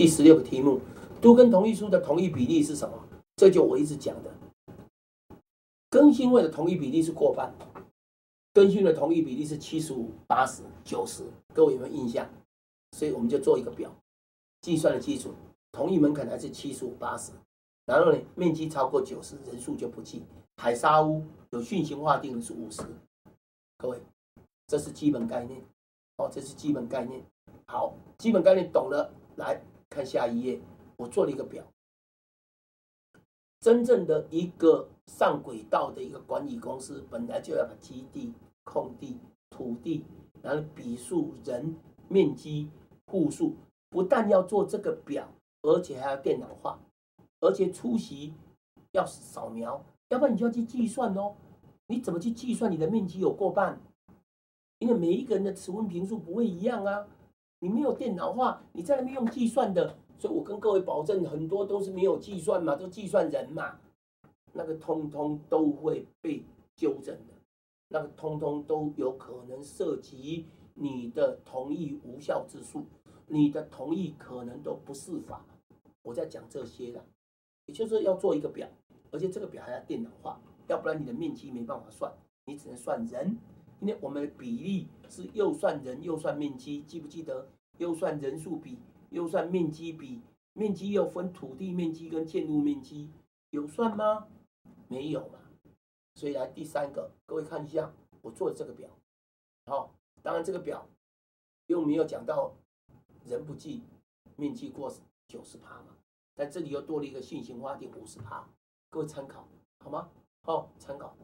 第十六个题目，都跟同意书的同意比例是什么？这就我一直讲的，更新会的同意比例是过半，更新的同意比例是七十五、八十、九十，各位有没有印象？所以我们就做一个表，计算的基础，同意门槛还是七十五、八十，然后呢，面积超过九十，人数就不计。海沙屋有讯息划定的是五十，各位，这是基本概念，哦，这是基本概念。好，基本概念懂了，来看下一页，我做了一个表。真正的一个上轨道的一个管理公司，本来就要把基地、空地、土地，然后笔数、人、面积、户数，不但要做这个表，而且还要电脑化，而且出席要扫描，要不然你就要去计算哦。你怎么去计算你的面积有过半？因为每一个人的尺温平数不会一样啊。你没有电脑化，你在那边用计算的。所以我跟各位保证，很多都是没有计算嘛，都计算人嘛，那个通通都会被纠正的，那个通通都有可能涉及你的同意无效之数，你的同意可能都不是法。我在讲这些的，也就是要做一个表，而且这个表还要电脑化，要不然你的面积没办法算，你只能算人，因为我们的比例是又算人又算面积，记不记得？又算人数比。又算面积比，面积又分土地面积跟建筑面积，有算吗？没有嘛。所以来第三个，各位看一下我做的这个表，好，当然这个表又没有讲到人不计，面积过九十趴嘛，但这里又多了一个信型划定五十趴，各位参考好吗？好，参考。